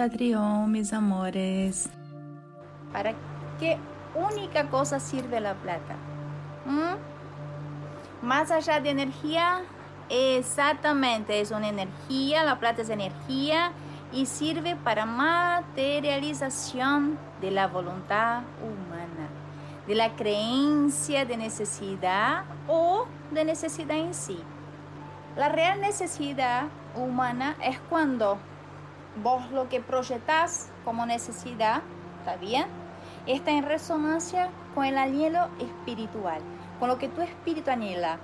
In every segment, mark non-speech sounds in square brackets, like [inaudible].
Mis amores. ¿Para qué única cosa sirve la plata? ¿Mm? Más allá de energía, exactamente, es una energía, la plata es energía y sirve para materialización de la voluntad humana, de la creencia de necesidad o de necesidad en sí. La real necesidad humana es cuando vos lo que proyectas como necesidad, ¿está bien? Está en resonancia con el anhelo espiritual, con lo que tu espíritu anhela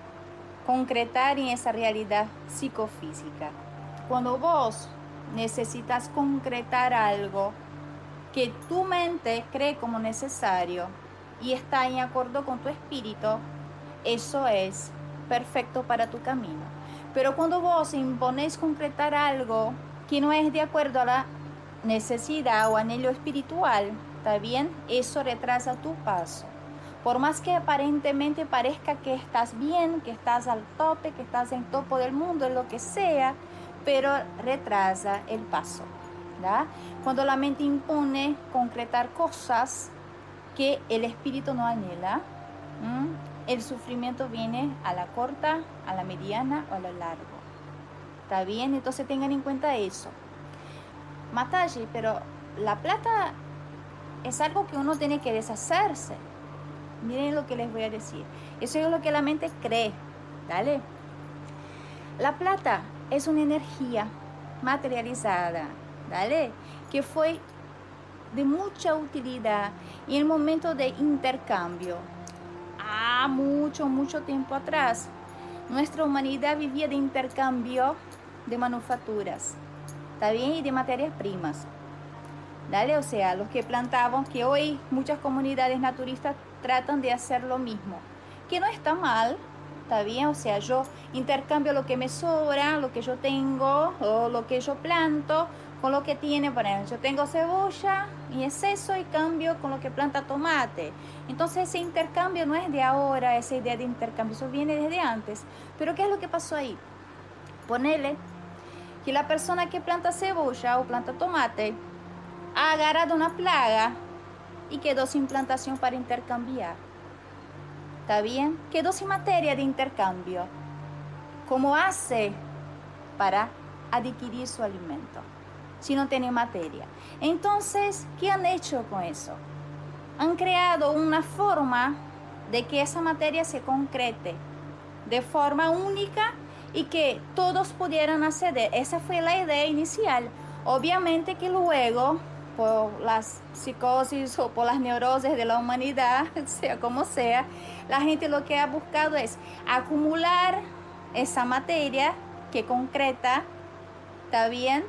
concretar en esa realidad psicofísica. Cuando vos necesitas concretar algo que tu mente cree como necesario y está en acuerdo con tu espíritu, eso es perfecto para tu camino. Pero cuando vos imponéis concretar algo que no es de acuerdo a la necesidad o anhelo espiritual, ¿está bien? Eso retrasa tu paso. Por más que aparentemente parezca que estás bien, que estás al tope, que estás en topo del mundo, en lo que sea, pero retrasa el paso. Cuando la mente impone concretar cosas que el espíritu no anhela, el sufrimiento viene a la corta, a la mediana o a lo largo. ¿Está bien? Entonces tengan en cuenta eso. Matalle, pero la plata es algo que uno tiene que deshacerse. Miren lo que les voy a decir. Eso es lo que la mente cree. ¿Dale? La plata es una energía materializada. ¿Dale? Que fue de mucha utilidad en el momento de intercambio. Ah, mucho, mucho tiempo atrás. Nuestra humanidad vivía de intercambio de manufacturas, ¿está bien? Y de materias primas. Dale, o sea, los que plantaban, que hoy muchas comunidades naturistas tratan de hacer lo mismo, que no está mal, está bien, o sea, yo intercambio lo que me sobra, lo que yo tengo, o lo que yo planto, con lo que tiene, por ejemplo, yo tengo cebolla y exceso y cambio con lo que planta tomate. Entonces ese intercambio no es de ahora, esa idea de intercambio, eso viene desde antes. Pero ¿qué es lo que pasó ahí? Ponele que la persona que planta cebolla o planta tomate ha agarrado una plaga y quedó sin plantación para intercambiar. ¿Está bien? Quedó sin materia de intercambio. ¿Cómo hace para adquirir su alimento? Si no tiene materia. Entonces, ¿qué han hecho con eso? Han creado una forma de que esa materia se concrete de forma única y que todos pudieran acceder. Esa fue la idea inicial. Obviamente que luego, por las psicosis o por las neurosis de la humanidad, [laughs] sea como sea, la gente lo que ha buscado es acumular esa materia que concreta, ¿está bien?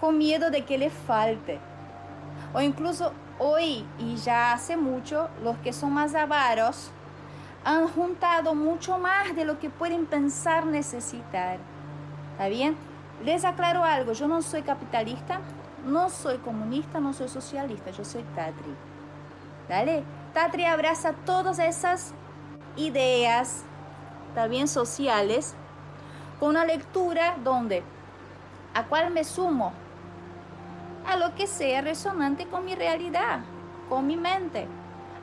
Con miedo de que le falte. O incluso hoy, y ya hace mucho, los que son más avaros, han juntado mucho más de lo que pueden pensar necesitar. ¿Está bien? Les aclaro algo, yo no soy capitalista, no soy comunista, no soy socialista, yo soy Tatri. ¿Dale? Tatri abraza todas esas ideas, también sociales, con una lectura donde, ¿a cuál me sumo? A lo que sea resonante con mi realidad, con mi mente,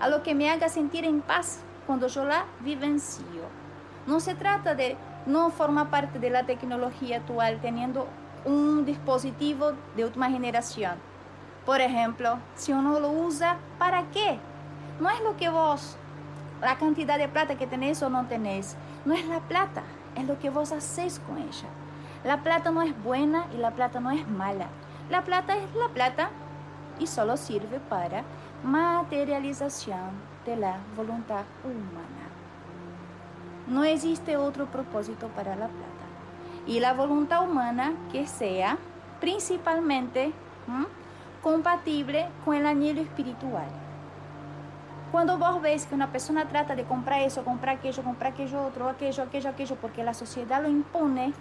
a lo que me haga sentir en paz cuando yo la vivencio. No se trata de no formar parte de la tecnología actual teniendo un dispositivo de última generación. Por ejemplo, si uno lo usa, ¿para qué? No es lo que vos, la cantidad de plata que tenés o no tenés. No es la plata, es lo que vos hacés con ella. La plata no es buena y la plata no es mala. La plata es la plata y solo sirve para materialización de la voluntad humana. No existe otro propósito para la plata. Y la voluntad humana que sea principalmente compatible con el anhelo espiritual. Cuando vos ves que una persona trata de comprar eso, comprar aquello, comprar aquello otro, aquello, aquello, aquello, porque la sociedad lo impone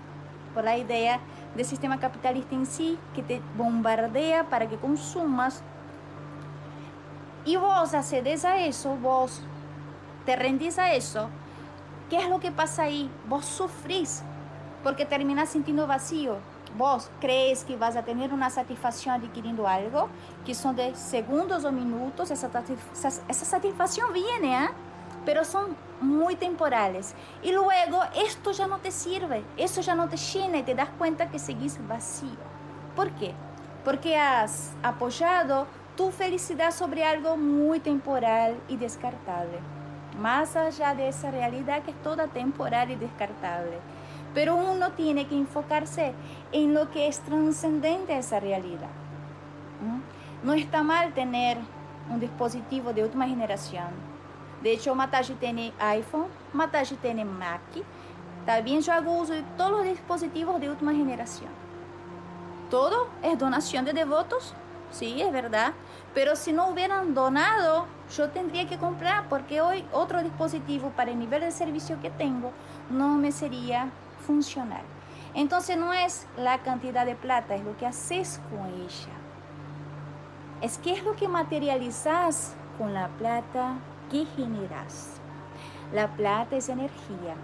por la idea del sistema capitalista en sí, que te bombardea para que consumas y vos accedes a eso, vos te rendís a eso, ¿qué es lo que pasa ahí? Vos sufrís porque terminás sintiendo vacío. vos crees que vas a tener una satisfacción adquiriendo algo, que son de segundos o minutos, esa, esa satisfacción viene, ¿eh? pero son muy temporales. Y luego esto ya no te sirve, eso ya no te llena y te das cuenta que seguís vacío. ¿Por qué? Porque has apoyado tu felicidad sobre algo muy temporal y descartable, más allá de esa realidad que es toda temporal y descartable. Pero uno tiene que enfocarse en lo que es trascendente a esa realidad. No está mal tener un dispositivo de última generación. De hecho, Mataji tiene iPhone, Mataji tiene Mac. También yo hago uso de todos los dispositivos de última generación. Todo es donación de devotos, sí, es verdad. Pero si no hubieran donado, yo tendría que comprar porque hoy otro dispositivo para el nivel de servicio que tengo no me sería funcional. Entonces no es la cantidad de plata, es lo que haces con ella. Es que es lo que materializas con la plata que generas. La plata es energía.